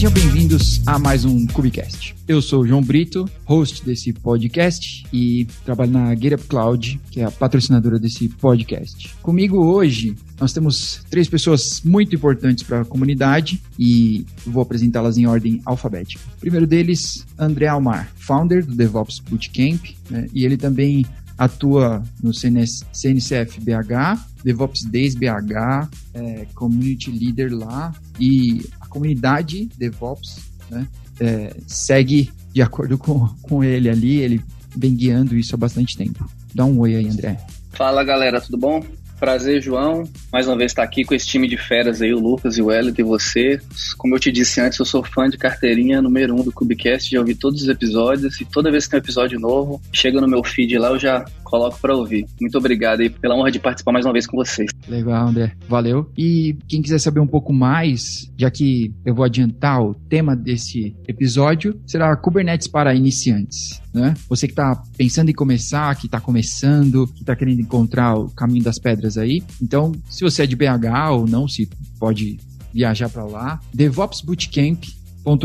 Sejam bem-vindos a mais um Cubicast. Eu sou o João Brito, host desse podcast e trabalho na GetUp Cloud, que é a patrocinadora desse podcast. Comigo hoje nós temos três pessoas muito importantes para a comunidade e vou apresentá-las em ordem alfabética. O primeiro deles, André Almar, founder do DevOps Bootcamp, né, e ele também atua no CNS, CNCF BH, DevOps Days BH, é, Community Leader lá e comunidade DevOps né, é, segue de acordo com, com ele ali, ele vem guiando isso há bastante tempo. Dá um oi aí, André. Fala galera, tudo bom? Prazer, João. Mais uma vez estar aqui com esse time de feras aí, o Lucas e o Elliot e você. Como eu te disse antes, eu sou fã de carteirinha número um do Cubicast, já ouvi todos os episódios e toda vez que tem um episódio novo, chega no meu feed lá, eu já coloco para ouvir. Muito obrigado aí pela honra de participar mais uma vez com vocês. Legal, André. Valeu. E quem quiser saber um pouco mais, já que eu vou adiantar o tema desse episódio, será Kubernetes para iniciantes. Né? Você que está pensando em começar, que está começando, que está querendo encontrar o caminho das pedras aí. Então, se você é de BH ou não, se pode viajar para lá. DevOps Bootcamp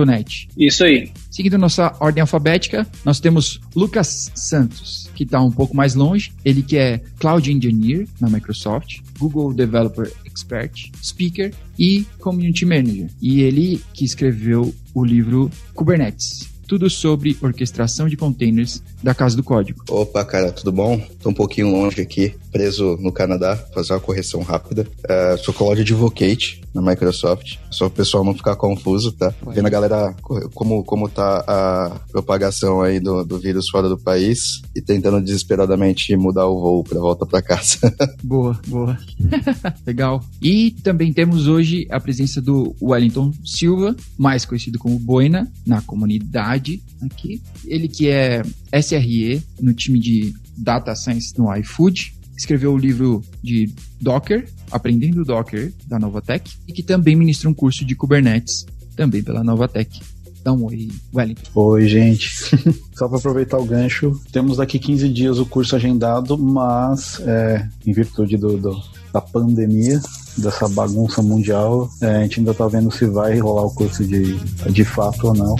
Net. Isso aí. Seguindo nossa ordem alfabética, nós temos Lucas Santos, que está um pouco mais longe. Ele que é Cloud Engineer na Microsoft, Google Developer Expert, Speaker e Community Manager. E ele que escreveu o livro Kubernetes, tudo sobre orquestração de containers da Casa do Código. Opa, cara, tudo bom? Tô um pouquinho longe aqui, preso no Canadá, fazer uma correção rápida. Uh, sou Cloud Advocate na Microsoft, só o pessoal não ficar confuso, tá? Pode. Vendo a galera como, como tá a propagação aí do, do vírus fora do país e tentando desesperadamente mudar o voo pra volta pra casa. boa, boa. Legal. E também temos hoje a presença do Wellington Silva, mais conhecido como Boina, na comunidade aqui. Ele que é SRE no time de Data Science no iFood, escreveu o livro de Docker, Aprendendo Docker, da Novatec, e que também ministra um curso de Kubernetes, também pela Novatec. Dá um oi, Wellington. Oi, gente. Só para aproveitar o gancho, temos daqui 15 dias o curso agendado, mas é, em virtude do, do, da pandemia, dessa bagunça mundial, é, a gente ainda está vendo se vai rolar o curso de, de fato ou não.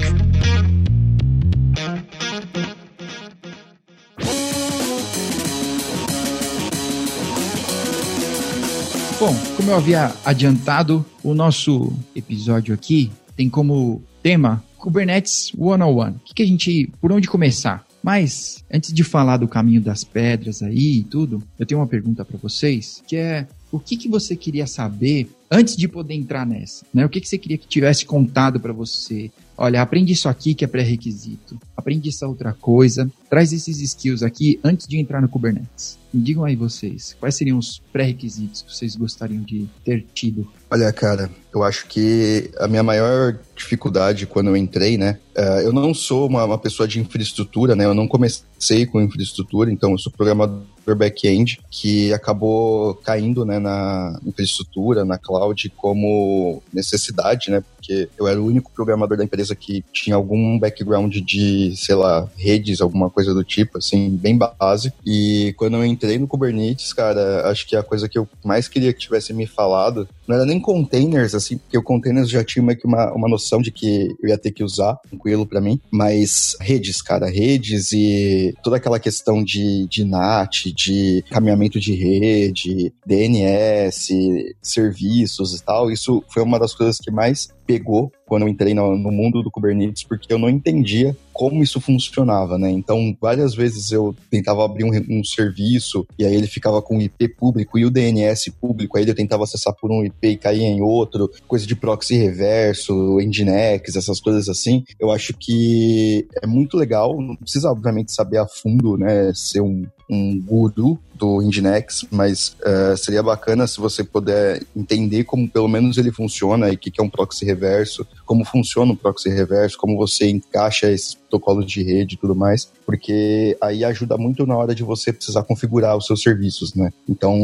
Bom, como eu havia adiantado, o nosso episódio aqui tem como tema Kubernetes 101. O que, que a gente, por onde começar? Mas antes de falar do caminho das pedras aí e tudo, eu tenho uma pergunta para vocês, que é o que, que você queria saber antes de poder entrar nessa? Né? O que, que você queria que tivesse contado para você? Olha, aprende isso aqui que é pré-requisito. Aprende essa outra coisa. Traz esses skills aqui antes de entrar no Kubernetes. Me digam aí vocês, quais seriam os pré-requisitos que vocês gostariam de ter tido? Olha, cara, eu acho que a minha maior dificuldade quando eu entrei, né? Uh, eu não sou uma, uma, pessoa de infraestrutura, né? Eu não comecei com infraestrutura, então eu sou programador back-end que acabou caindo né, na infraestrutura, na cloud, como necessidade, né? Porque eu era o único programador da empresa que tinha algum background de, sei lá, redes, alguma coisa do tipo, assim, bem básico. E quando eu entrei no Kubernetes, cara, acho que a coisa que eu mais queria que tivesse me falado não era nem containers, assim, porque o containers já tinha meio que uma, uma noção de que eu ia ter que usar, tranquilo para mim, mas redes, cara, redes e toda aquela questão de, de NAT, de caminhamento de rede, DNS, serviços e tal, isso foi uma das coisas que mais pegou quando eu entrei no, no, mundo do Kubernetes, porque eu não entendia como isso funcionava, né? Então, várias vezes eu tentava abrir um, um, serviço e aí ele ficava com o IP público e o DNS público, aí eu tentava acessar por um IP e caía em outro, coisa de proxy reverso, Nginx, essas coisas assim. Eu acho que é muito legal, não precisa, obviamente, saber a fundo, né? Ser um, um guru do Nginx, mas uh, seria bacana se você puder entender como pelo menos ele funciona e o que, que é um proxy reverso, como funciona um proxy reverso, como você encaixa esses protocolos de rede e tudo mais, porque aí ajuda muito na hora de você precisar configurar os seus serviços, né? Então,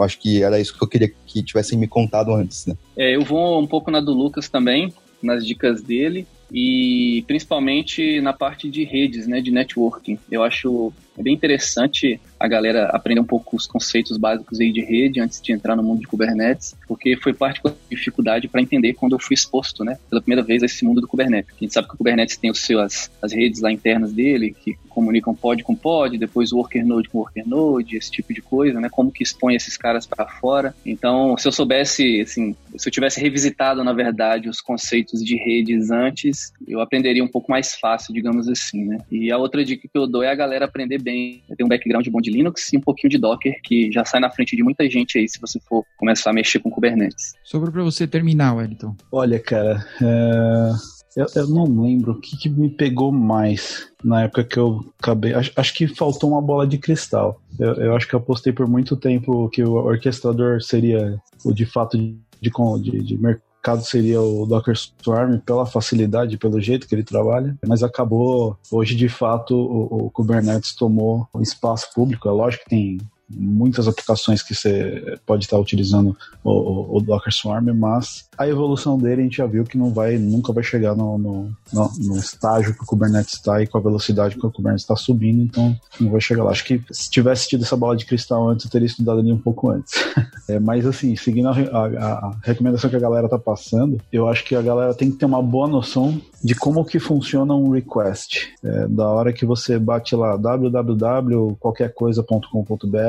acho que era isso que eu queria que tivessem me contado antes, né? É, eu vou um pouco na do Lucas também, nas dicas dele e principalmente na parte de redes, né, de networking. Eu acho é bem interessante a galera aprender um pouco os conceitos básicos aí de rede antes de entrar no mundo de Kubernetes, porque foi parte da dificuldade para entender quando eu fui exposto, né, pela primeira vez a esse mundo do Kubernetes. A gente sabe que o Kubernetes tem os seus, as redes lá internas dele, que comunicam pod com pod, depois worker node com worker node, esse tipo de coisa, né, como que expõe esses caras para fora. Então, se eu soubesse, assim, se eu tivesse revisitado, na verdade, os conceitos de redes antes, eu aprenderia um pouco mais fácil, digamos assim, né. E a outra dica que eu dou é a galera aprender bem, ter um background bom de Linux e um pouquinho de Docker, que já sai na frente de muita gente aí se você for começar a mexer com Kubernetes. Sobrou para você terminar, Wellington. Olha, cara, é... eu, eu, não lembro o que, que, me pegou mais na época que eu acabei. Acho, acho que faltou uma bola de cristal. Eu, eu, acho que eu postei por muito tempo que o orquestrador seria o de fato de, de, de mercado seria o Docker Swarm pela facilidade, pelo jeito que ele trabalha, mas acabou hoje de fato o, o Kubernetes tomou espaço público. É lógico que tem muitas aplicações que você pode estar utilizando o, o, Docker Swarm, mas a evolução dele a gente já viu que não vai, nunca vai chegar no, no, no, no estágio que o Kubernetes está e com a velocidade que o Kubernetes está subindo, então não vai chegar lá. Acho que se tivesse tido essa bola de cristal antes, eu teria estudado ali um pouco antes. é, mas assim, seguindo a, a, a, recomendação que a galera tá passando, eu acho que a galera tem que ter uma boa noção de como que funciona um request. É, da hora que você bate lá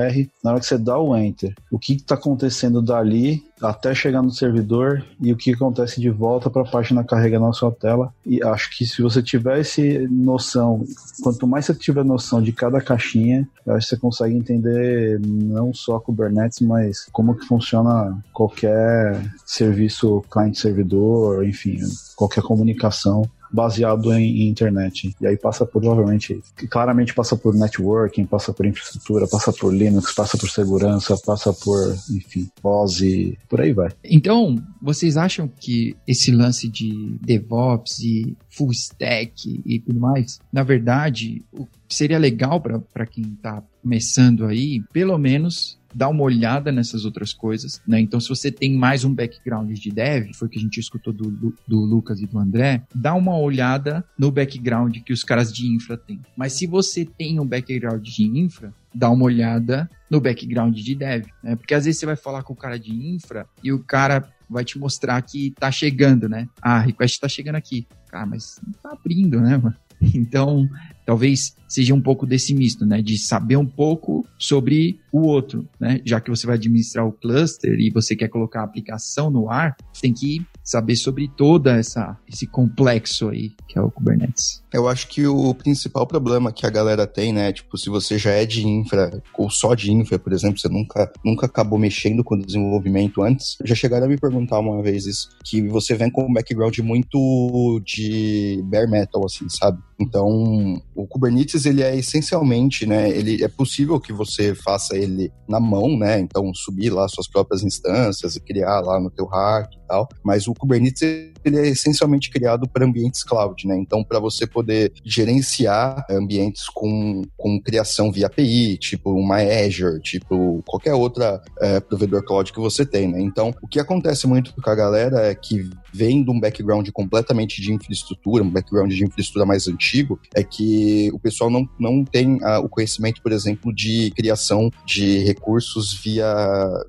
www.qualquercoisa.com.br na hora que você dá o enter, o que está acontecendo dali até chegar no servidor e o que acontece de volta para a página carregando na sua tela. E acho que se você tivesse noção, quanto mais você tiver noção de cada caixinha, acho que você consegue entender não só Kubernetes, mas como que funciona qualquer serviço cliente-servidor, enfim, qualquer comunicação baseado em, em, internet. E aí passa por, provavelmente, claramente passa por networking, passa por infraestrutura, passa por Linux, passa por segurança, passa por, enfim, voz e por aí vai. Então, vocês acham que esse lance de DevOps e full stack e tudo mais, na verdade, seria legal para quem está começando aí, pelo menos dá uma olhada nessas outras coisas, né? Então, se você tem mais um background de dev, foi o que a gente escutou do, do Lucas e do André, dá uma olhada no background que os caras de infra têm. Mas se você tem um background de infra, dá uma olhada no background de dev, né? Porque às vezes você vai falar com o cara de infra e o cara vai te mostrar que tá chegando, né? Ah, a request tá chegando aqui. Cara, mas não tá abrindo, né, mano? Então, talvez seja um pouco desse misto, né? De saber um pouco sobre o outro, né? Já que você vai administrar o cluster e você quer colocar a aplicação no ar, tem que saber sobre toda essa esse complexo aí que é o Kubernetes. Eu acho que o principal problema que a galera tem, né, tipo, se você já é de infra ou só de infra, por exemplo, você nunca nunca acabou mexendo com o desenvolvimento antes, já chegaram a me perguntar uma vez isso, que você vem com um background muito de bare metal assim, sabe? Então, o Kubernetes ele é essencialmente, né, ele é possível que você faça ele na mão, né? Então, subir lá suas próprias instâncias e criar lá no teu hack e tal, mas o Kubernetes ele é essencialmente criado para ambientes cloud, né? Então, para você poder gerenciar ambientes com, com criação via API, tipo uma Azure, tipo qualquer outra é, provedor cloud que você tem, né? Então, o que acontece muito com a galera é que vem de um background completamente de infraestrutura, um background de infraestrutura mais antigo, é que o pessoal não, não tem a, o conhecimento, por exemplo, de criação de recursos via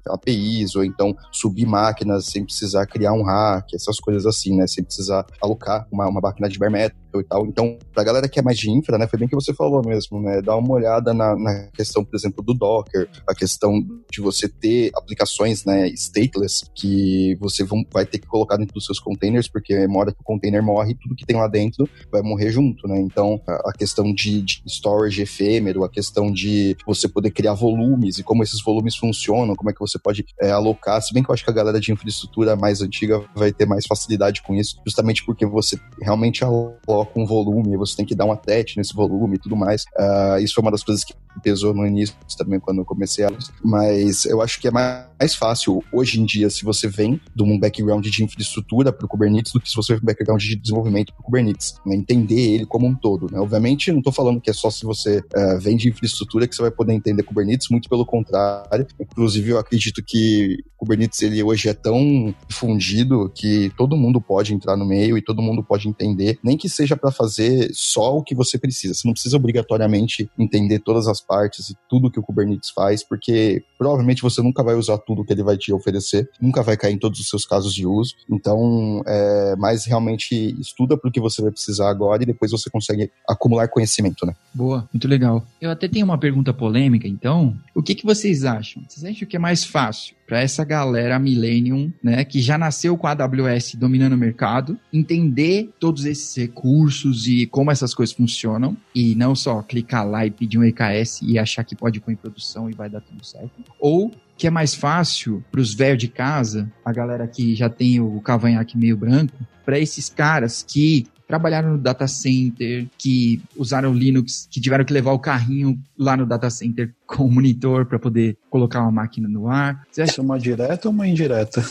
APIs, ou então subir máquinas sem precisar criar um hack, essas coisas assim, né? Sem precisar alocar uma, uma máquina de bare metal e tal. Então, pra galera que é mais de infra, né? Foi bem que você falou mesmo, né? Dá uma olhada na, na questão, por exemplo, do Docker, a questão de você ter aplicações, né, stateless, que você vão, vai ter que colocar dentro dos seus containers, porque uma hora que o container morre, tudo que tem lá dentro vai morrer junto, né? Então, a, a questão de, de, storage efêmero, a questão de você poder criar volumes e como esses volumes funcionam, como é que você pode é, alocar, se bem que eu acho que a galera de infraestrutura mais antiga vai ter mais facilidade com isso, justamente porque você realmente aloca um volume, você tem que dar uma tete nesse volume e tudo mais. Uh, isso foi uma das coisas que pesou no início também, quando eu comecei a... Mas eu acho que é mais fácil, hoje em dia, se você vem de um background de infraestrutura para o Kubernetes, do que se você vem de um background de desenvolvimento para o Kubernetes. Né? Entender ele como um todo. Né? Obviamente, não estou falando que é só se você uh, vem de infraestrutura que você vai poder entender Kubernetes, muito pelo contrário. Inclusive, eu acredito que Kubernetes ele hoje é tão difundido que todo mundo pode entrar no meio e todo mundo pode entender, nem que seja seja para fazer só o que você precisa. Você não precisa obrigatoriamente entender todas as partes e tudo que o Kubernetes faz, porque provavelmente você nunca vai usar tudo que ele vai te oferecer, nunca vai cair em todos os seus casos de uso. Então, é, mas realmente estuda para o que você vai precisar agora e depois você consegue acumular conhecimento, né? Boa, muito legal. Eu até tenho uma pergunta polêmica, então. O que, que vocês acham? Vocês acham que é mais fácil para essa galera Millennium, né, que já nasceu com a AWS dominando o mercado, entender todos esses recursos e como essas coisas funcionam e não só clicar lá e pedir um EKS e achar que pode pôr em produção e vai dar tudo certo? Ou que é mais fácil para os velhos de casa, a galera que já tem o cavanhaque meio branco, para esses caras que trabalharam no data center, que usaram Linux, que tiveram que levar o carrinho lá no data center com o monitor para poder colocar uma máquina no ar. Você acha... Isso é uma direta ou uma indireta?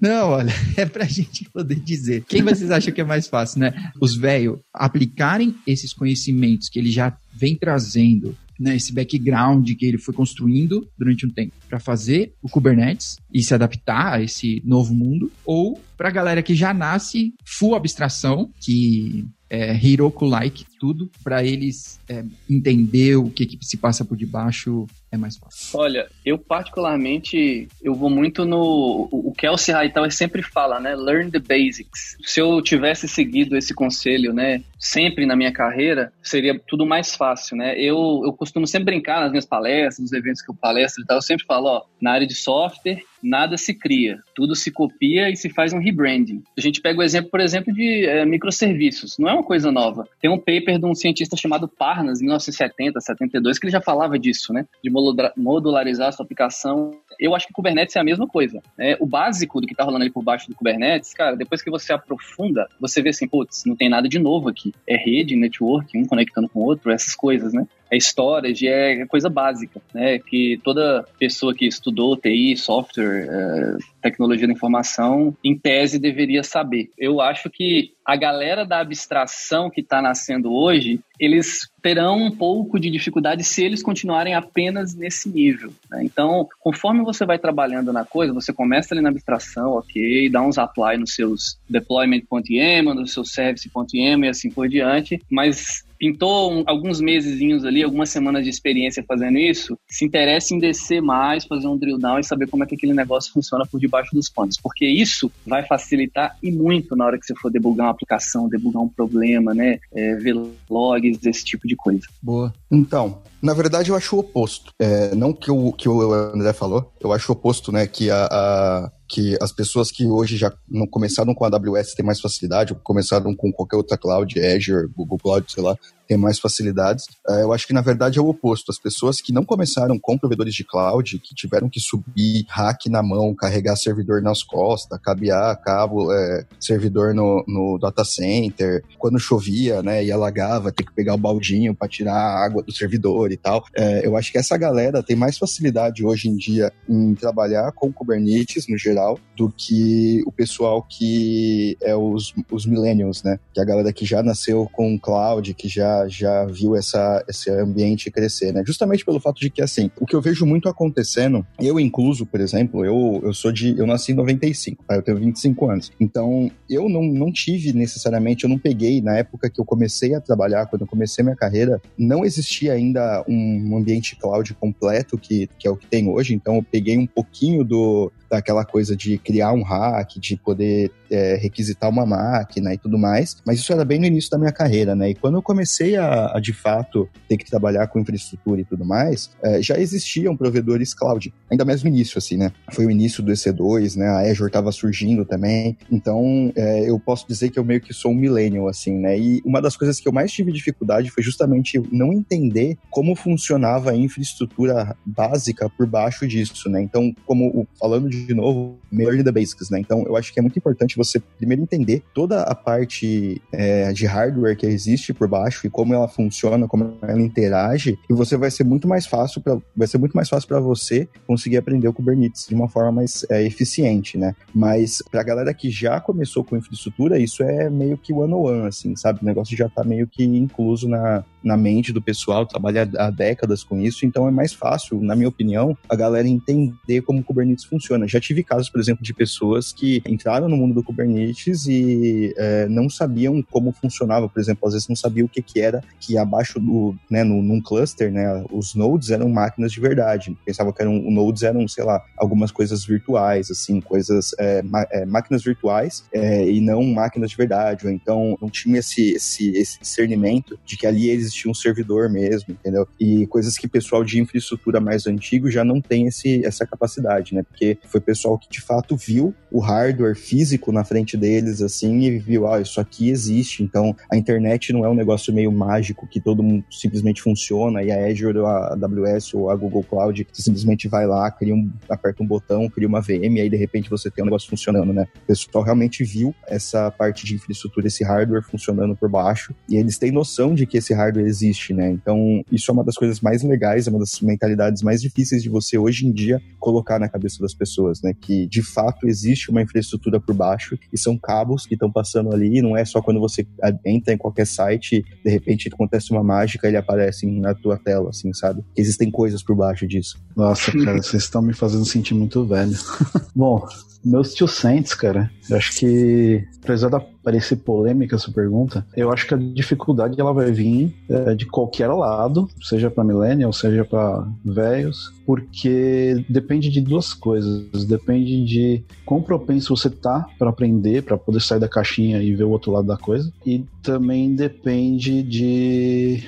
Não, olha, é pra gente poder dizer. Quem vocês acham que é mais fácil, né? Os velhos aplicarem esses conhecimentos que ele já vem trazendo né, esse background que ele foi construindo durante um tempo para fazer o Kubernetes e se adaptar a esse novo mundo, ou para a galera que já nasce full abstração, que é Heroku-like, tudo, para eles é, entender o que, que se passa por debaixo é mais fácil. Olha, eu particularmente, eu vou muito no... O Kelsey Hightower sempre fala, né? Learn the basics. Se eu tivesse seguido esse conselho, né? Sempre na minha carreira, seria tudo mais fácil, né? Eu, eu costumo sempre brincar nas minhas palestras, nos eventos que eu palestro e tal, eu sempre falo, ó, na área de software, nada se cria, tudo se copia e se faz um rebranding. A gente pega o exemplo, por exemplo, de é, microserviços. Não é uma coisa nova. Tem um paper de um cientista chamado Parnas, em 1970, 72, que ele já falava disso, né? De modularizar a sua aplicação. Eu acho que Kubernetes é a mesma coisa. Né? O básico do que está rolando ali por baixo do Kubernetes, cara, depois que você aprofunda, você vê assim, putz, não tem nada de novo aqui. É rede, network, um conectando com o outro, essas coisas, né? É storage, é coisa básica, né? Que toda pessoa que estudou TI, software, é, tecnologia da informação, em tese deveria saber. Eu acho que a galera da abstração que está nascendo hoje, eles terão um pouco de dificuldade se eles continuarem apenas nesse nível. Né? Então, conforme você vai trabalhando na coisa, você começa ali na abstração, ok, dá uns apply nos seus deployment.yaml, nos seus service.yaml e assim por diante, mas pintou um, alguns mesezinhos ali, algumas semanas de experiência fazendo isso, se interessa em descer mais, fazer um drill down e saber como é que aquele negócio funciona por debaixo dos panos, porque isso vai facilitar e muito na hora que você for debugar uma aplicação, debugar um problema, né, é, ver logs, esse tipo de coisa. Boa. Então, na verdade eu acho o oposto. É, não que o que o André falou, eu acho o oposto, né, que a, a que as pessoas que hoje já não começaram com a AWS têm mais facilidade, ou começaram com qualquer outra cloud, Azure, Google Cloud, sei lá, tem mais facilidades. Uh, eu acho que, na verdade, é o oposto. As pessoas que não começaram com provedores de cloud, que tiveram que subir hack na mão, carregar servidor nas costas, cabear cabo, é, servidor no, no data center, quando chovia, né, e alagava, ter que pegar o baldinho para tirar a água do servidor e tal. É, eu acho que essa galera tem mais facilidade hoje em dia em trabalhar com Kubernetes, no geral, do que o pessoal que é os, os millennials, né, que é a galera que já nasceu com cloud, que já já, viu essa, esse ambiente crescer, né? Justamente pelo fato de que, assim, o que eu vejo muito acontecendo, eu incluso, por exemplo, eu, eu sou de. Eu nasci em 95, tá? eu tenho 25 anos. Então, eu não, não tive necessariamente, eu não peguei na época que eu comecei a trabalhar, quando eu comecei minha carreira, não existia ainda um ambiente cloud completo que, que é o que tem hoje. Então, eu peguei um pouquinho do, daquela coisa de criar um hack, de poder é, requisitar uma máquina e tudo mais. Mas isso era bem no início da minha carreira, né? E quando eu comecei a, a de fato ter que trabalhar com infraestrutura e tudo mais, é, já existiam provedores cloud, ainda mais no início, assim, né? Foi o início do EC2, né? A Azure estava surgindo também. Então, é, eu posso dizer que eu meio que sou um millennial, assim, né? E uma das coisas que eu mais tive dificuldade foi justamente não entender como funcionava a infraestrutura básica por baixo disso, né? Então, como falando de novo, melhor the basics, né? Então, eu acho que é muito importante você primeiro entender toda a parte é, de hardware que existe por baixo e como ela funciona, como ela interage, e você vai ser muito mais fácil para vai ser muito mais fácil para você conseguir aprender o Kubernetes de uma forma mais é, eficiente, né? Mas para a galera que já começou com infraestrutura, isso é meio que one on one, assim, sabe? O negócio já está meio que incluso na, na mente do pessoal, trabalha há décadas com isso, então é mais fácil, na minha opinião, a galera entender como o Kubernetes funciona. Já tive casos, por exemplo, de pessoas que entraram no mundo do Kubernetes e é, não sabiam como funcionava, por exemplo, às vezes não sabia o que, que era que abaixo do, né, no, num cluster, né, os nodes eram máquinas de verdade. Pensavam que eram, nodes eram, sei lá, algumas coisas virtuais, assim, coisas, é, é, máquinas virtuais é, e não máquinas de verdade, ou então não tinha esse, esse, esse discernimento de que ali existia um servidor mesmo, entendeu? E coisas que pessoal de infraestrutura mais antigo já não tem esse, essa capacidade, né? Porque foi pessoal que de fato viu o hardware físico na frente deles, assim, e viu, ah, isso aqui existe, então a internet não é um negócio meio mágico que todo mundo simplesmente funciona e a Azure ou a AWS ou a Google Cloud, simplesmente vai lá, cria um, aperta um botão, cria uma VM e aí de repente você tem um negócio funcionando, né? O pessoal realmente viu essa parte de infraestrutura, esse hardware funcionando por baixo e eles têm noção de que esse hardware existe, né? Então, isso é uma das coisas mais legais, é uma das mentalidades mais difíceis de você hoje em dia colocar na cabeça das pessoas, né? Que de fato existe uma infraestrutura por baixo e são cabos que estão passando ali, não é só quando você entra em qualquer site, de repente acontece uma mágica e ele aparece na tua tela, assim, sabe? Existem coisas por baixo disso. Nossa, cara, vocês estão me fazendo sentir muito velho. Bom, meus tio Saints, cara, eu acho que, apesar de parecer polêmica essa pergunta, eu acho que a dificuldade ela vai vir é, de qualquer lado, seja para millennial, seja para velhos, porque depende de duas coisas. Depende de quão propenso você tá para aprender, para poder sair da caixinha e ver o outro lado da coisa, e também depende de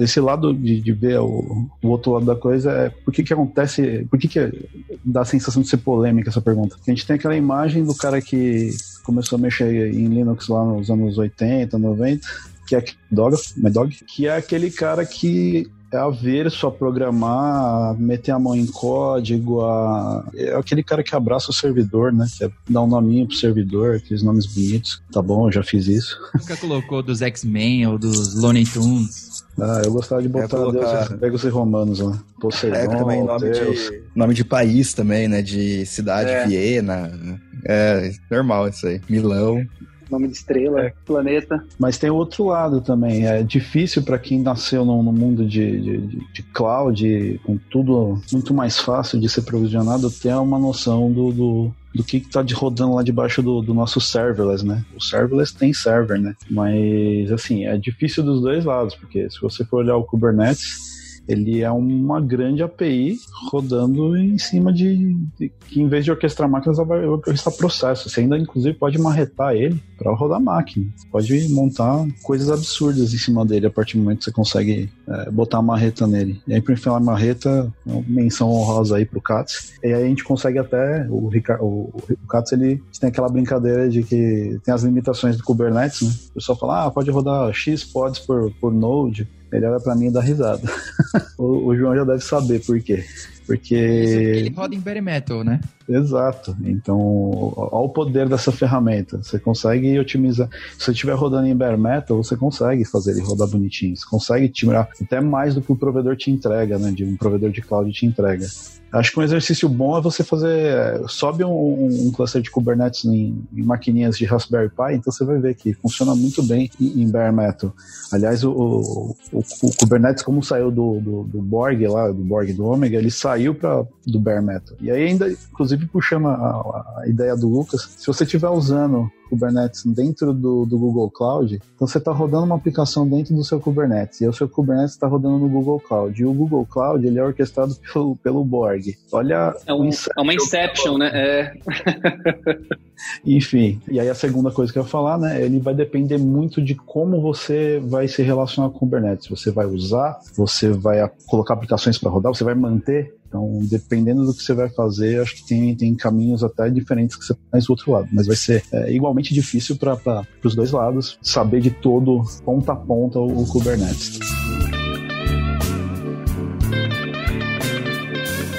esse lado de, de ver o, o, outro lado da coisa é por que que acontece, por que que dá a sensação de ser polêmica essa pergunta? A gente tem aquela imagem do cara que começou a mexer em Linux lá nos anos 80, 90, que é Dog, Dog, que é aquele cara que é averso a programar, a meter a mão em código, a... é aquele cara que abraça o servidor, né? Que é dar um nominho pro servidor, aqueles nomes bonitos. Tá bom, já fiz isso. Nunca colocou dos X-Men ou dos Looney Tunes. Ah, eu gostava de botar colocar... Deus, gregos e romanos lá. Poseidon, é, também nome de, nome de país também, né? De cidade, é. Viena. É, normal isso aí. Milão nome de estrela, é. planeta. Mas tem outro lado também. É difícil para quem nasceu no, no mundo de, de, de, cloud, com tudo muito mais fácil de ser provisionado, ter uma noção do, do do que está rodando lá debaixo do, do, nosso serverless, né? O serverless tem server, né? Mas, assim, é difícil dos dois lados, porque se você for olhar o Kubernetes, ele é uma grande API rodando em cima de, de que em vez de orquestrar máquinas, vai orquestrar processos. Você ainda, inclusive, pode marretar ele para rodar máquina. Pode montar coisas absurdas em cima dele a partir do momento que você consegue é, botar a marreta nele. E aí, para enfiar a marreta, uma menção honrosa aí pro Katz. E aí a gente consegue até, o, Ricardo, o, o Katz, ele tem aquela brincadeira de que tem as limitações do Kubernetes, né? O pessoal fala, ah, pode rodar X pods por, por node, ele olha pra mim dá risada. o, o, João já deve saber por quê. Porque. Ele roda em bare metal, né? Exato. Então, olha o poder dessa ferramenta. Você consegue otimizar. Se você estiver rodando em bare metal, você consegue fazer ele rodar bonitinho. Você consegue tirar até mais do que o provedor te entrega, né? De um provedor de cloud te entrega. Acho que um exercício bom é você fazer. Sobe um, um cluster de Kubernetes em, em, maquininhas de Raspberry Pi, então você vai ver que funciona muito bem em, em bare metal. Aliás, o, o, o, o Kubernetes, como saiu do, do, do, Borg lá, do Borg do Omega, ele saiu pra, do bare metal. E aí, ainda, inclusive, puxando a, a ideia do Lucas, se você estiver usando Kubernetes dentro do, do Google Cloud, então você está rodando uma aplicação dentro do seu Kubernetes, e o seu Kubernetes está rodando no Google Cloud. E o Google Cloud ele é orquestrado pelo, pelo Borg. Olha. É, um, é uma Inception, né? É. Enfim, e aí a segunda coisa que eu ia falar, né? Ele vai depender muito de como você vai se relacionar com o Kubernetes. Você vai usar, você vai colocar aplicações para rodar, você vai manter então, dependendo do que você vai fazer, acho que tem, tem caminhos até diferentes que você faz do outro lado. Mas vai ser é, igualmente difícil para os dois lados saber de todo, ponta a ponta, o, o Kubernetes.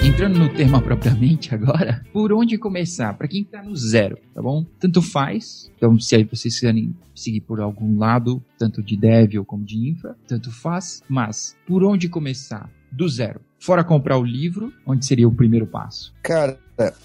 Entrando no tema propriamente agora, por onde começar? Para quem está no zero, tá bom? Tanto faz. Então, se aí vocês quiserem seguir por algum lado, tanto de dev ou como de infra, tanto faz. Mas, por onde começar? Do zero. Fora comprar o livro, onde seria o primeiro passo? Cara,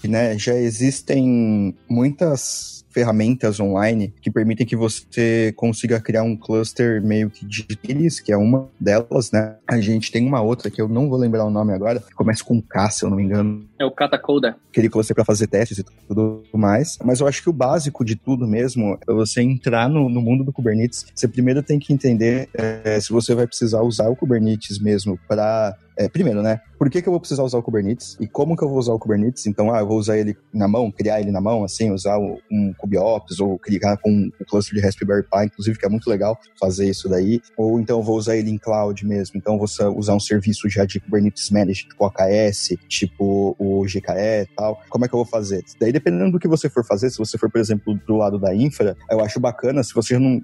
né, já existem muitas ferramentas online que permitem que você consiga criar um cluster meio que de eles, que é uma delas, né? A gente tem uma outra que eu não vou lembrar o nome agora, que começa com K, se eu não me engano. É o Catacoda. Queria cluster para fazer testes e tudo mais. Mas eu acho que o básico de tudo mesmo é você entrar no, no mundo do Kubernetes. Você primeiro tem que entender é, se você vai precisar usar o Kubernetes mesmo para é, primeiro, né? Por que, que eu vou precisar usar o Kubernetes? E como que eu vou usar o Kubernetes? Então, ah, eu vou usar ele na mão, criar ele na mão, assim, usar um KubeOps ou criar com o cluster de Raspberry Pi, inclusive, que é muito legal fazer isso daí. Ou então vou usar ele em cloud mesmo. Então, vou usar um serviço já de Kubernetes Managed, tipo AKS, tipo o GKE e tal. Como é que eu vou fazer? Daí, dependendo do que você for fazer, se você for, por exemplo, do lado da infra, eu acho bacana se você não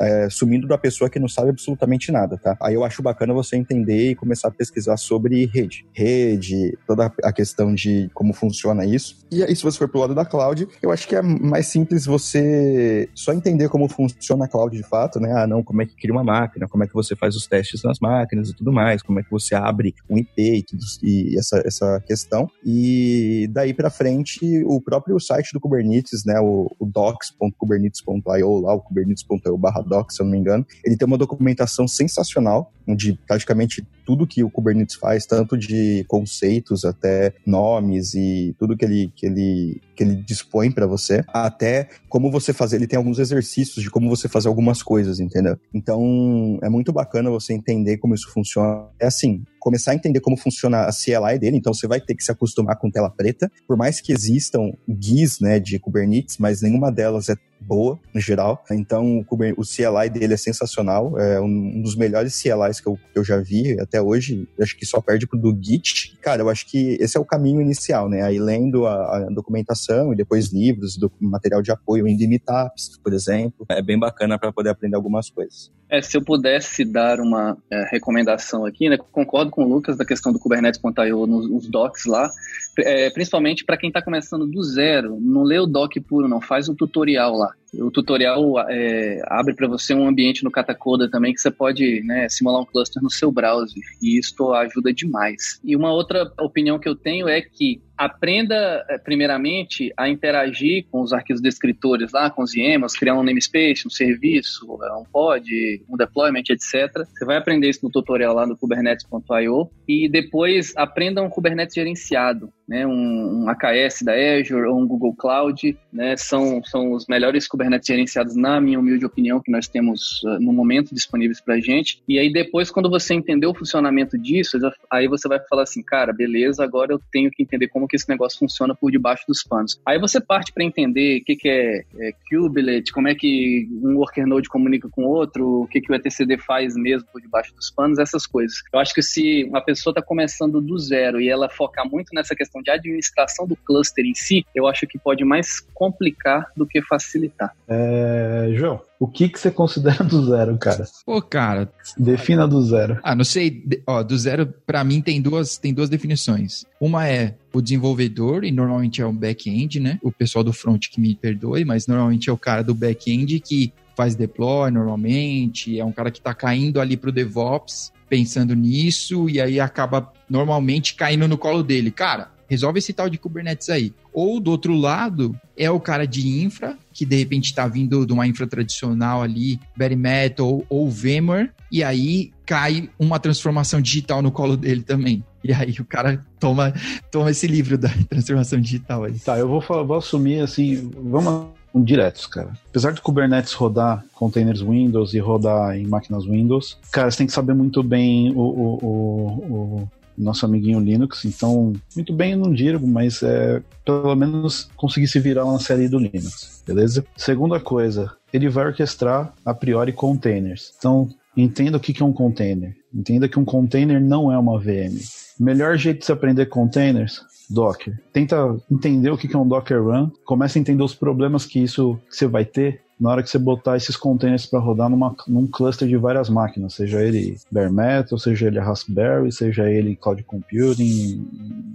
é, sumindo da pessoa que não sabe absolutamente nada, tá? Aí eu acho bacana você entender e começar a pesquisar sobre rede. Rede, toda a questão de como funciona isso. E aí, se você for pro lado da cloud, eu acho que é mais simples você só entender como funciona a cloud de fato, né? Ah, não, como é que cria uma máquina, como é que você faz os testes nas máquinas e tudo mais, como é que você abre um IP e, tudo, e essa, essa questão. E daí para frente, o próprio site do Kubernetes, né? O, o docs.kubernetes.io, lá, o kubernetes.io barra docs, se eu não me engano, ele tem uma documentação sensacional, onde praticamente tudo que o Kubernetes faz, tanto de conceitos até nomes e tudo que ele, que ele, que ele dispõe para você, até como você fazer. Ele tem alguns exercícios de como você fazer algumas coisas, entendeu? Então é muito bacana você entender como isso funciona. É assim, começar a entender como funciona a CLI dele, então você vai ter que se acostumar com tela preta, por mais que existam GUIs, né, de Kubernetes, mas nenhuma delas é boa, no geral. Então, o, o CLI dele é sensacional, é um dos melhores CLIs que eu, eu já vi até hoje, acho que só perde pro do Git. Cara, eu acho que esse é o caminho inicial, né? Aí lendo a, a documentação e depois livros, do, material de apoio, em meetups, por exemplo, é bem bacana para poder aprender algumas coisas. É, se eu pudesse dar uma é, recomendação aqui, né, concordo com o Lucas da questão do Kubernetes.io nos, nos docs lá, é, principalmente para quem está começando do zero, não lê o doc puro, não, faz um tutorial lá. O tutorial é, abre para você um ambiente no Katacoda também que você pode né, simular um cluster no seu browser e isso ajuda demais. E uma outra opinião que eu tenho é que aprenda é, primeiramente a interagir com os arquivos descritores lá, com os YAMLs, criar um namespace, um serviço, é, um pod, um deployment, etc. Você vai aprender isso no tutorial lá no kubernetes.io e depois aprenda um Kubernetes gerenciado né, um, um, AKS da Azure ou um Google Cloud, né, são, são os melhores Kubernetes gerenciados, na minha humilde opinião, que nós temos uh, no momento disponíveis para a gente. E aí depois, quando você entender o funcionamento disso, aí você vai falar assim, cara, beleza, agora eu tenho que entender como que esse negócio funciona por debaixo dos panos. Aí você parte para entender o que, que é, é kubelet, como é que um worker node comunica com outro, o que, que o etcd faz mesmo por debaixo dos panos, essas coisas. Eu acho que se uma pessoa está começando do zero e ela focar muito nessa questão de administração do cluster em si, eu acho que pode mais complicar do que facilitar. É, João, o que, que você considera do zero, cara? Pô, cara. Defina do zero. Ah, não sei. Ó, do zero, para mim, tem duas, tem duas definições. Uma é o desenvolvedor, e normalmente é o back-end, né? O pessoal do front que me perdoe, mas normalmente é o cara do back-end que faz deploy normalmente, é um cara que está caindo ali pro DevOps, pensando nisso, e aí acaba normalmente caindo no colo dele. Cara, resolve esse tal de Kubernetes aí. Ou do outro lado, é o cara de infra, que de repente está vindo de uma infra tradicional ali, Bare Metal ou, VMware, e aí cai uma transformação digital no colo dele também. E aí o cara toma, toma esse livro da transformação digital aí. Tá, eu vou, vou assumir assim, vamos diretos, cara. Apesar do Kubernetes rodar containers Windows e rodar em máquinas Windows, cara, você tem que saber muito bem o, o, o, o nosso amiguinho Linux, então, muito bem não digo, mas é, pelo menos conseguir se virar na série do Linux, beleza? Segunda coisa, ele vai orquestrar a priori containers. Então, entenda o que é um container. Entenda que um container não é uma VM. Melhor jeito de se aprender containers, Docker. Tenta entender o que é um Docker Run, começa a entender os problemas que isso que você vai ter na hora que você botar esses containers para rodar numa, num cluster de várias máquinas, seja ele bare metal, seja ele Raspberry, seja ele cloud computing,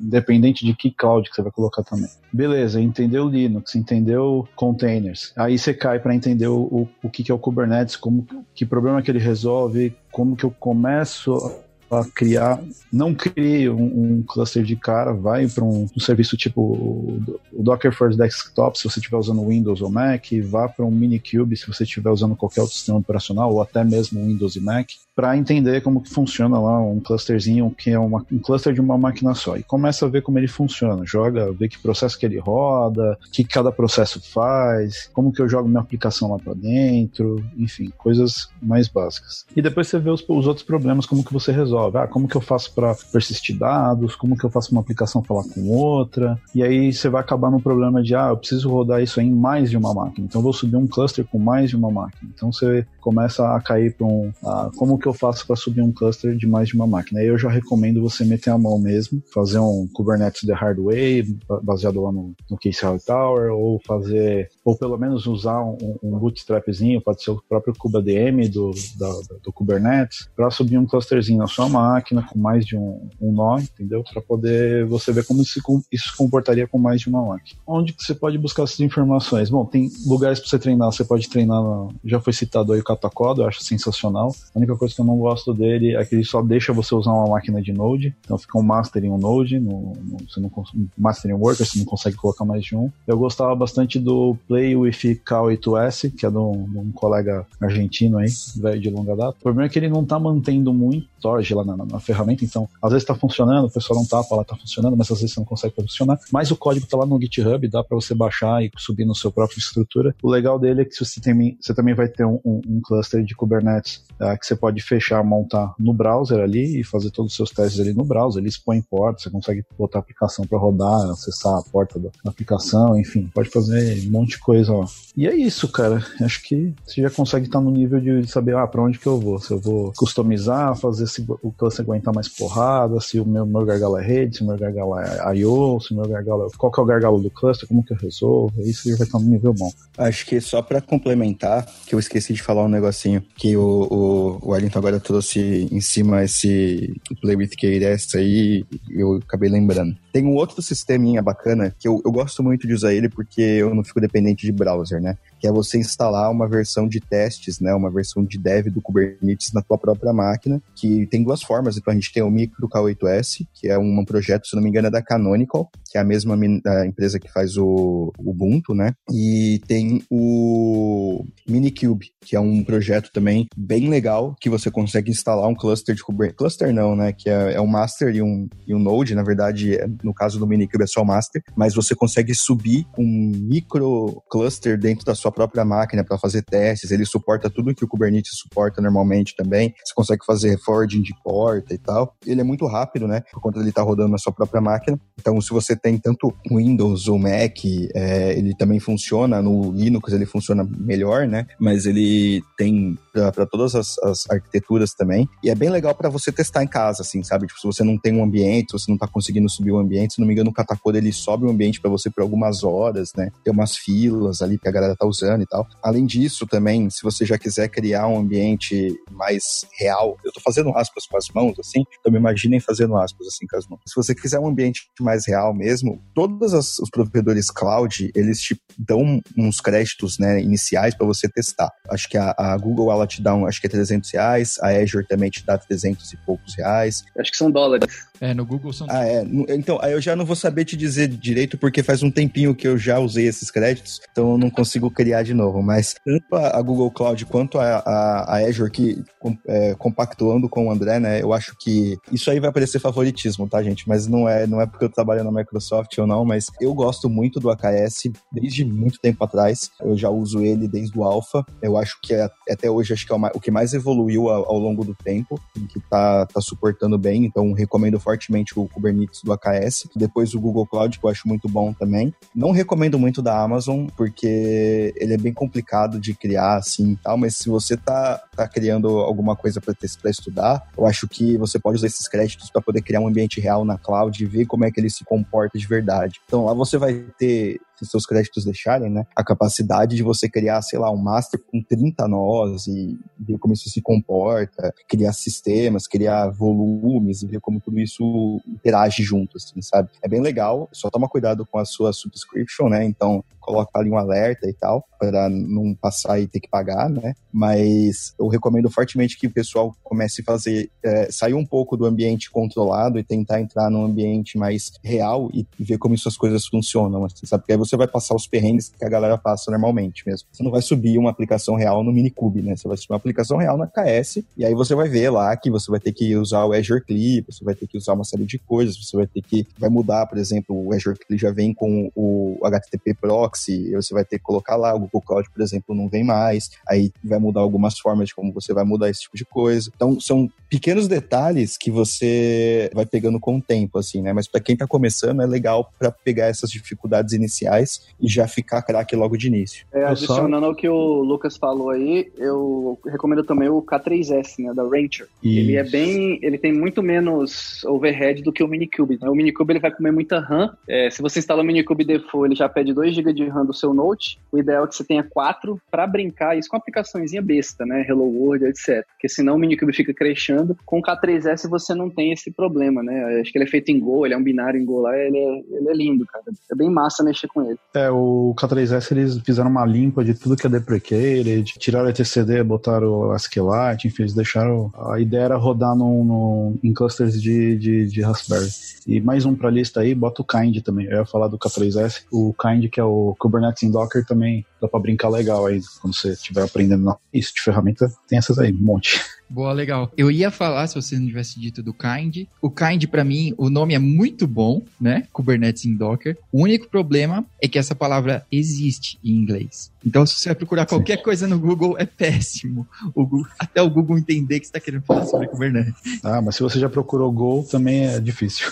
independente de que cloud que você vai colocar também. Beleza, entendeu Linux, entendeu containers. Aí você cai para entender o, o, o que, que é o Kubernetes, como que problema que ele resolve, como que eu começo criar, não crie um, um, cluster de cara, vai para um, um, serviço tipo o, Docker for Desktop, se você estiver usando Windows ou Mac, vá para um Minikube se você estiver usando qualquer outro sistema operacional, ou até mesmo Windows e Mac, para entender como que funciona lá um clusterzinho que é uma, um cluster de uma máquina só. E começa a ver como ele funciona, joga, vê que processo que ele roda, o que cada processo faz, como que eu jogo minha aplicação lá para dentro, enfim, coisas mais básicas. E depois você vê os, os, outros problemas, como que você resolve. Ah, como que eu faço para persistir dados, como que eu faço uma aplicação falar com outra, e aí você vai acabar no problema de, ah, eu preciso rodar isso em mais de uma máquina, então eu vou subir um cluster com mais de uma máquina. Então você começa a cair para um, ah, como que que eu faço para subir um cluster de mais de uma máquina? Aí eu já recomendo você meter a mão mesmo, fazer um Kubernetes the hard way, baseado lá no, no Case Tower, ou fazer, ou pelo menos usar um, um bootstrapzinho, pode ser o próprio KubeADM do, da, do Kubernetes, para subir um clusterzinho na sua máquina com mais de um, um nó, entendeu? Para poder você ver como isso, se comportaria com mais de uma máquina. Onde que você pode buscar essas informações? Bom, tem lugares para você treinar, você pode treinar, já foi citado aí o Catacoda, eu acho sensacional. A única coisa que eu não gosto dele é que ele só deixa você usar uma máquina de Node. Então fica um master em um Node, no, no, você não master em worker, você não consegue colocar mais de um. Eu gostava bastante do Play with K8S, que é de um, de um colega argentino aí, velho de longa data. O problema é que ele não tá mantendo muito storage lá na, na, na ferramenta, então às vezes tá funcionando, o pessoal não tapa lá, tá funcionando, mas às vezes você não consegue funcionar. Mas o código tá lá no GitHub, dá para você baixar e subir no seu próprio estrutura. O legal dele é que você, tem, você também vai ter um, um, cluster de Kubernetes uh, que você pode fechar, montar no browser ali e fazer todos os seus testes ali no browser. Ele expõe porta, você consegue botar a aplicação para rodar, acessar a porta da aplicação, enfim, pode fazer um monte de coisa lá. E é isso, cara. Acho que você já consegue estar no nível de saber ah, para onde que eu vou. Se eu vou customizar, fazer se o cluster aguentar mais porrada, se o meu, meu gargalo é rede, se o meu gargalo é I.O., se o meu gargalo é... Qual que é o gargalo do cluster, como que eu resolvo. Isso já vai estar no nível bom. Acho que só para complementar, que eu esqueci de falar um negocinho, que o, o, o Wellington agora trouxe em cima esse Play with KDS aí, eu acabei lembrando. Tem um outro sisteminha bacana que eu, eu gosto muito de usar ele porque eu não fico dependente de browser, né? Que é você instalar uma versão de testes, né? Uma versão de dev do Kubernetes na tua própria máquina, que tem duas formas. Então a gente tem o Micro K8S, que é um projeto, se não me engano, é da Canonical, que é a mesma a empresa que faz o Ubuntu, né? E tem o Minikube, que é um projeto também bem legal, que você consegue instalar um cluster de Kubernetes. Cluster não, né? Que é, é um master e um, e um node, na verdade, é no caso do Minikube é só master, mas você consegue subir um micro cluster dentro da sua própria máquina para fazer testes. Ele suporta tudo que o Kubernetes suporta normalmente também. Você consegue fazer forwarding de porta e tal. Ele é muito rápido, né? Por conta ele estar tá rodando na sua própria máquina. Então, se você tem tanto Windows ou Mac, é, ele também funciona. No Linux ele funciona melhor, né? Mas ele tem para todas as, as, arquiteturas também. E é bem legal para você testar em casa, assim, sabe? Tipo, se você não tem um ambiente, se você não está conseguindo subir o um ambiente ambiente. Se não me engano, o Catacoda ele sobe o ambiente para você por algumas horas, né? Tem umas filas ali que a galera tá usando e tal. Além disso, também, se você já quiser criar um ambiente mais real, eu tô fazendo aspas com as mãos, assim, então me imaginem fazendo aspas assim com as mãos. Se você quiser um ambiente mais real mesmo, todos as, os provedores cloud, eles te dão uns créditos, né, iniciais para você testar. Acho que a, a, Google, ela te dá, um, acho que é 300 reais, a Azure também te dá 300 e poucos reais. Acho que são dólares. É, no Google são. Ah, é. Então, aí eu já não vou saber te dizer direito, porque faz um tempinho que eu já usei esses créditos, então eu não consigo criar de novo. Mas tanto a, Google Cloud quanto a, a, a Azure, que é, compactuando com o André, né, eu acho que isso aí vai parecer favoritismo, tá, gente? Mas não é, não é porque eu trabalho na Microsoft ou não, mas eu gosto muito do AKS desde muito tempo atrás. Eu já uso ele desde o Alpha. Eu acho que é, até hoje acho que é o que mais evoluiu ao, ao longo do tempo, que tá, tá suportando bem, então recomendo fortemente o Kubernetes do AKS. Depois o Google Cloud, que eu acho muito bom também. Não recomendo muito da Amazon, porque ele é bem complicado de criar, assim, tal, mas se você tá, tá criando alguma coisa para estudar, eu acho que você pode usar esses créditos para poder criar um ambiente real na cloud e ver como é que ele se comporta de verdade. Então lá você vai ter se seus créditos deixarem, né? A capacidade de você criar, sei lá, um master com 30 nós e ver como isso se comporta, criar sistemas, criar volumes e ver como tudo isso interage junto, assim, sabe? É bem legal, só toma cuidado com a sua subscription, né? Então, coloca ali um alerta e tal, para não passar e ter que pagar, né? Mas eu recomendo fortemente que o pessoal comece a fazer, é, sair um pouco do ambiente controlado e tentar entrar num ambiente mais real e, ver como isso as coisas funcionam, assim, sabe? Porque aí você vai passar os perrengues que a galera passa normalmente mesmo. Você não vai subir uma aplicação real no Minicube, né? Você vai subir uma aplicação real na KS e aí você vai ver lá que você vai ter que usar o Azure Clip, você vai ter que usar uma série de coisas, você vai ter que, vai mudar, por exemplo, o Azure Clip já vem com o HTTP proxy, você vai ter que colocar lá, o Google Cloud, por exemplo, não vem mais, aí vai mudar algumas formas de como você vai mudar esse tipo de coisa. Então, são pequenos detalhes que você vai pegando com o tempo, assim, né? Mas para quem tá começando, é legal para pegar essas dificuldades iniciais e já ficar craque logo de início. É, adicionando ao que o Lucas falou aí, eu recomendo também o K3S, né, da Rancher. Isso. Ele é bem, ele tem muito menos overhead do que o Minikube. Né? O Minikube ele vai comer muita RAM. É, se você instala o Minikube default, ele já pede 2 GB de RAM do seu Note. O ideal é que você tenha 4 para brincar, isso com aplicaçõezinha besta, né, Hello World, etc. Porque senão o Minikube fica crescendo. Com o K3S você não tem esse problema, né? Acho que ele é feito em Go, ele é um binário em Go lá, ele é, ele é lindo, cara. É bem massa mexer com ele. É, o K3S eles fizeram uma limpa de tudo que é deprecated, tiraram o etcd, botaram o SQLite, enfim, eles deixaram. A ideia era rodar no, no em clusters de, de, de Raspberry. E mais um pra lista aí, bota o Kind também. Eu ia falar do K3S. O Kind, que é o Kubernetes em Docker, também dá pra brincar legal aí quando você estiver aprendendo isso de ferramenta. Tem essas aí, um monte. Boa, legal. Eu ia falar, se você não tivesse dito do Kind. O Kind, para mim, o nome é muito bom, né? Kubernetes em Docker. O único problema é que essa palavra existe em inglês. Então, se você vai procurar qualquer Sim. coisa no Google, é péssimo. O Google, até o Google entender que você está querendo falar sobre Kubernetes. Ah, mas se você já procurou Go, também é difícil.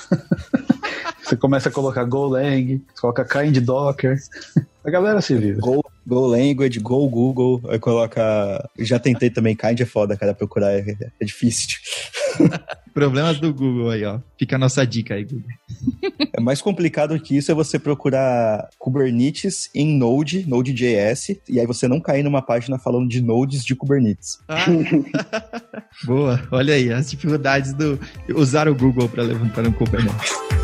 você começa a colocar Golang, coloca Kind Docker. A galera se vive. Go, Go Language, Go Google, aí coloca. Já tentei também, Kind é foda, cara, procurar, é, é difícil. Problemas do Google aí, ó. Fica a nossa dica aí, Google. é mais complicado que isso é você procurar Kubernetes em Node, Node.js, e aí você não cair numa página falando de nodes de Kubernetes. Ah. Boa, olha aí, as dificuldades do usar o Google para levantar um Kubernetes.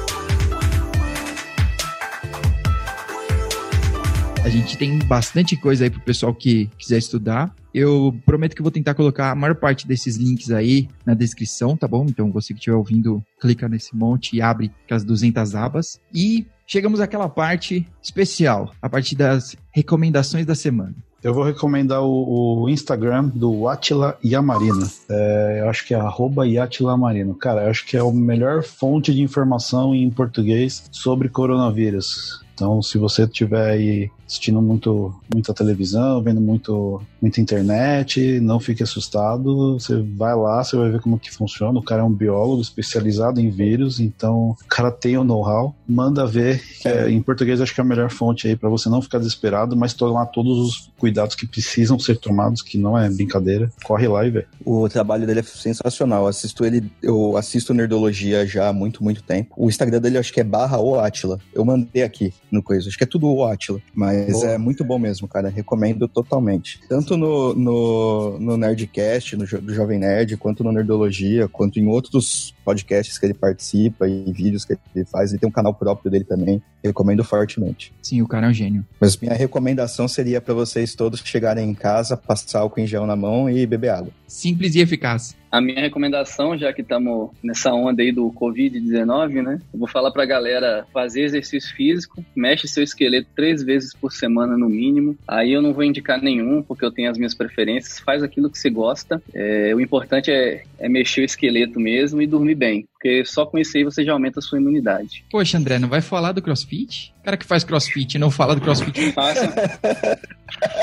A gente tem bastante coisa aí pro pessoal que quiser estudar. Eu prometo que vou tentar colocar a maior parte desses links aí na descrição, tá bom? Então você que estiver ouvindo, clica nesse monte e abre aquelas 200 abas. E chegamos àquela parte especial, a parte das recomendações da semana. Eu vou recomendar o, o Instagram do Atila Yamarino. É, eu acho que é arroba Yamarino. Cara, eu acho que é a melhor fonte de informação em português sobre coronavírus. Então, se você estiver aí assistindo muito, muita televisão, vendo muito, muita internet, não fique assustado. Você vai lá, você vai ver como que funciona. O cara é um biólogo especializado em vírus, então o cara tem o know-how. Manda ver. É, em português, acho que é a melhor fonte aí para você não ficar desesperado, mas tomar todos os cuidados que precisam ser tomados, que não é brincadeira. Corre lá e vê. O trabalho dele é sensacional. Eu assisto ele, eu assisto Nerdologia já há muito, muito tempo. O Instagram dele acho que é barra o Atila. Eu mandei aqui no coisa. Acho que é tudo o Atila. Mas mas é muito bom mesmo, cara. Recomendo totalmente. Tanto no, no, no Nerdcast, no do Jovem Nerd, quanto no Nerdologia, quanto em outros podcasts que ele participa e vídeos que ele faz. Ele tem um canal próprio dele também. Recomendo fortemente. Sim, o cara é um gênio. Mas minha recomendação seria para vocês todos chegarem em casa, passar álcool em gel na mão e beber água. Simples e eficaz. A minha recomendação, já que estamos nessa onda aí do Covid-19, né? Eu vou falar pra galera fazer exercício físico, mexe seu esqueleto três vezes por semana no mínimo. Aí eu não vou indicar nenhum, porque eu tenho as minhas preferências. Faz aquilo que você gosta. É, o importante é, é mexer o esqueleto mesmo e dormir bem. Porque só com isso aí você já aumenta a sua imunidade. Poxa, André, não vai falar do crossfit? O cara que faz crossfit e não fala do crossfit. Faça.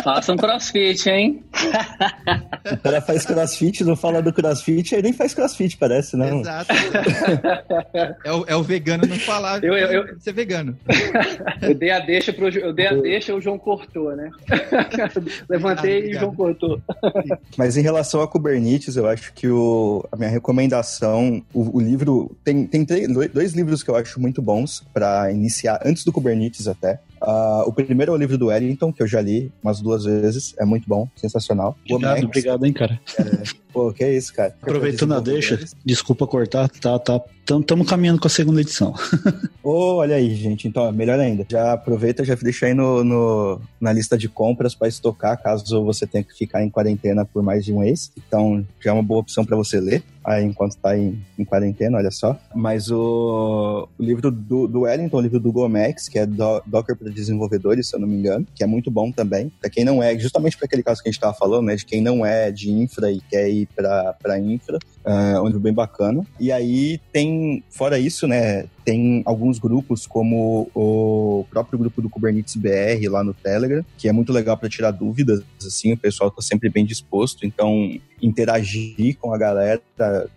Faça um crossfit, hein? o cara faz crossfit, não fala do crossfit, aí nem faz crossfit, parece, não. Exato. é, o, é o vegano não falar. Eu, eu, eu, ser vegano. eu dei a deixa pro eu dei a deixa o João cortou, né? Levantei ah, e o João cortou. Mas em relação a Kubernetes, eu acho que o, a minha recomendação, o, o livro livro. Tem, tem três, dois livros que eu acho muito bons para iniciar, antes do Kubernetes até. Uh, o primeiro é o livro do Wellington, que eu já li umas duas vezes. É muito bom, sensacional. Obrigado, obrigado, hein, cara. É, pô, que é isso, cara. Aproveitando a deixa, desculpa cortar, tá, tá. Estamos caminhando com a segunda edição. oh, olha aí, gente. Então, melhor ainda. Já aproveita, já deixa aí no, no na lista de compras para estocar, caso você tenha que ficar em quarentena por mais de um mês. Então, já é uma boa opção para você ler aí enquanto está em, em, quarentena, olha só. Mas o, o livro do, do Wellington, o livro do Gomex, que é do, Docker para desenvolvedores, se eu não me engano, que é muito bom também. Para quem não é, justamente para aquele caso que a gente estava falando, né, de quem não é de infra e quer ir para infra, uh, um livro bem bacana. E aí tem, fora isso, né, tem alguns grupos, como o próprio grupo do Kubernetes BR lá no Telegram, que é muito legal para tirar dúvidas, assim, o pessoal está sempre bem disposto, então interagir com a galera,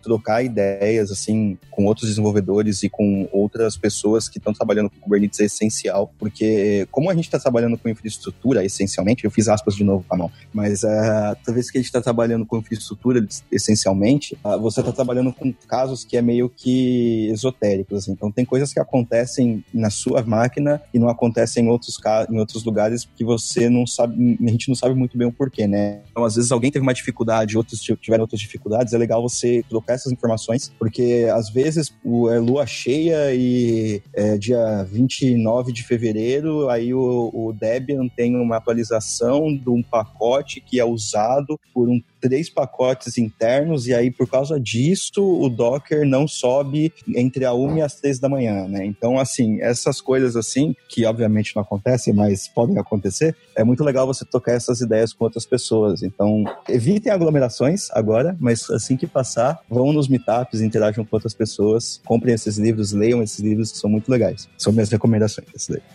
trocar ideias, assim, com outros desenvolvedores e com outras pessoas que estão trabalhando com Kubernetes é essencial, porque como a gente está trabalhando com infraestrutura, essencialmente, eu fiz aspas de novo, tá não, mas uh, toda vez que a gente está trabalhando com infraestrutura, essencialmente, uh, você está trabalhando com casos que é meio que esotéricos, assim, então tem coisas que acontecem na sua máquina e não acontecem em outros, em outros lugares que você não sabe, a gente não sabe muito bem o porquê, né? Então, às vezes alguém teve uma dificuldade, outros tiveram outras dificuldades, é legal você trocar essas informações, porque às vezes o, é lua cheia e é dia 29 de fevereiro, aí o, o Debian tem uma atualização de um pacote que é usado por um três pacotes internos e aí por causa disso o Docker não sobe entre a 1 e as 3 da manhã, né? Então, assim, essas coisas assim, que obviamente não acontecem, mas podem acontecer, é muito legal você tocar essas ideias com outras pessoas. Então, evitem aglomerações agora, mas assim que passar, vão nos meetups, interajam com outras pessoas, comprem esses livros, leiam esses livros que são muito legais. São minhas recomendações.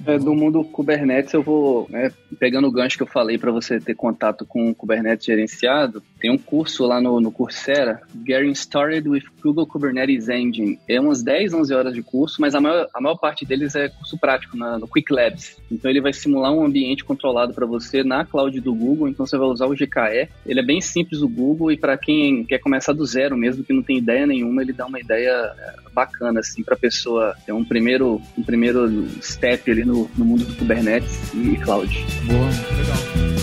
É, do mundo Kubernetes, eu vou, né, pegando o gancho que eu falei para você ter contato com o Kubernetes gerenciado, tem um curso lá no, no Coursera, Getting Started with Google Kubernetes Engine. É umas 10, 11 horas de curso, mas a maior, a maior parte deles é curso prático, na, no Quick Labs. Então ele vai simular um ambiente controlado para você na cloud do Google, então você vai usar o GKE. Ele é bem simples o Google e para quem quer começar do zero mesmo, que não tem ideia nenhuma, ele dá uma ideia é, bacana assim para a pessoa ter um primeiro um primeiro step ali no, no mundo do Kubernetes e cloud. Boa, legal.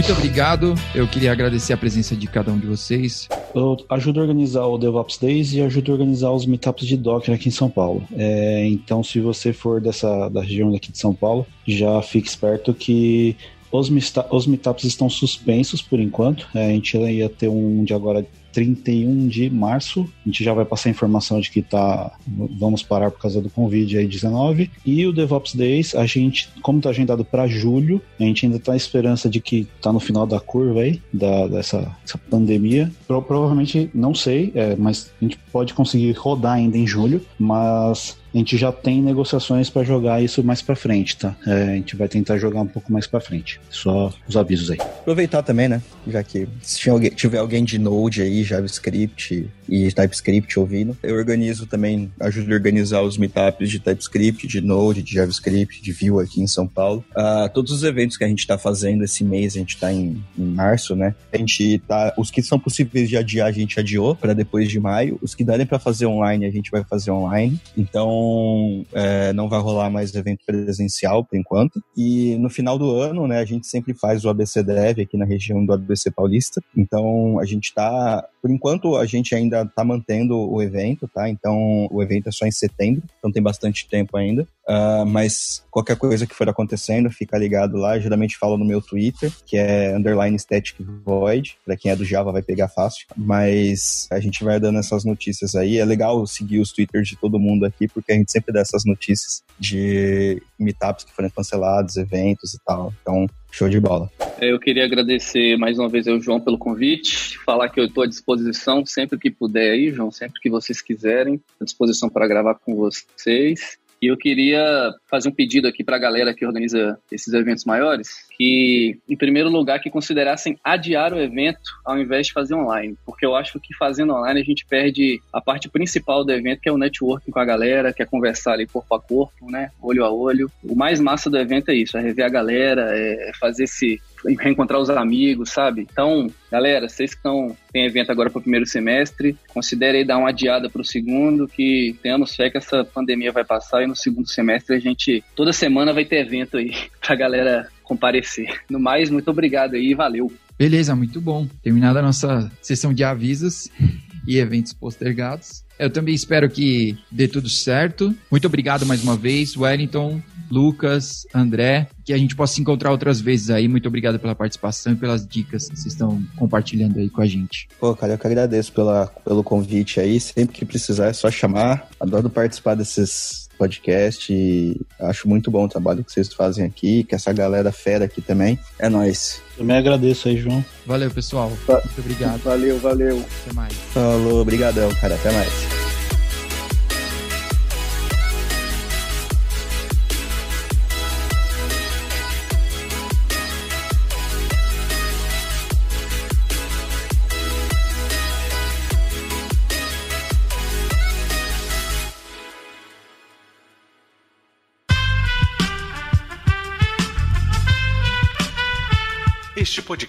Muito obrigado. Eu queria agradecer a presença de cada um de vocês. Eu ajudo a organizar o DevOps Days e ajudo a organizar os meetups de Docker aqui em São Paulo. É, então, se você for dessa da região aqui de São Paulo, já fique esperto que os, os meetups estão suspensos por enquanto. É, a gente ia ter um de agora 31 de março. A gente já vai passar a informação de que tá, vamos parar por causa do Covid aí 19. E o DevOps Days, a gente, como tá agendado para julho, a gente ainda tá em esperança de que tá no final da curva aí, da, dessa pandemia. Pro, provavelmente, não sei, é, mas a gente pode conseguir rodar ainda em julho, mas a gente já tem negociações para jogar isso mais para frente, tá? É, a gente vai tentar jogar um pouco mais para frente. Só os avisos aí. Aproveitar também, né? Já que se tiver alguém de Node aí, JavaScript e TypeScript ouvindo, eu organizo também, ajudo a organizar os meetups de TypeScript, de Node, de JavaScript, de Vue aqui em São Paulo. Uh, todos os eventos que a gente está fazendo esse mês, a gente está em, em março, né? A gente tá, os que são possíveis de adiar, a gente adiou para depois de maio. Os que darem para fazer online, a gente vai fazer online. Então então é, não vai rolar mais evento presencial por enquanto. E no final do ano, né, a gente sempre faz o ABC Dev aqui na região do ABC Paulista. Então a gente está, por enquanto, a gente ainda está mantendo o evento, tá? Então o evento é só em setembro, então tem bastante tempo ainda. Uh, mas qualquer coisa que for acontecendo, fica ligado lá. Eu geralmente falo no meu Twitter, que é underline static void. Pra quem é do Java vai pegar fácil. Mas a gente vai dando essas notícias aí. É legal seguir os Twitters de todo mundo aqui, porque a gente sempre dá essas notícias de meetups que foram cancelados, eventos e tal. Então, show de bola. Eu queria agradecer mais uma vez ao João pelo convite, falar que eu estou à disposição sempre que puder aí, João, sempre que vocês quiserem, à disposição para gravar com vocês. E eu queria fazer um pedido aqui para a galera que organiza esses eventos maiores, que, em primeiro lugar, que considerassem adiar o evento ao invés de fazer online, porque eu acho que fazendo online a gente perde a parte principal do evento, que é o networking com a galera, que é conversar ali corpo a corpo, né, olho a olho. O mais massa do evento é isso, é rever a galera, é fazer esse reencontrar os amigos, sabe? Então, galera, vocês que estão tem evento agora para o primeiro semestre, considerem dar uma adiada para o segundo, que tenhamos fé que essa pandemia vai passar e no segundo semestre a gente toda semana vai ter evento aí para a galera comparecer. No mais, muito obrigado aí, valeu. Beleza, muito bom. Terminada a nossa sessão de avisos e eventos postergados. Eu também espero que dê tudo certo. Muito obrigado mais uma vez, Wellington. Lucas, André, que a gente possa se encontrar outras vezes aí. Muito obrigado pela participação e pelas dicas que vocês estão compartilhando aí com a gente. Pô, cara, eu que agradeço pela, pelo convite aí. Sempre que precisar é só chamar. Adoro participar desses podcasts e acho muito bom o trabalho que vocês fazem aqui, que essa galera fera aqui também. É nóis. Também agradeço aí, João. Valeu, pessoal. Muito obrigado. Valeu, valeu. Até mais. Falou, obrigadão, cara. Até mais.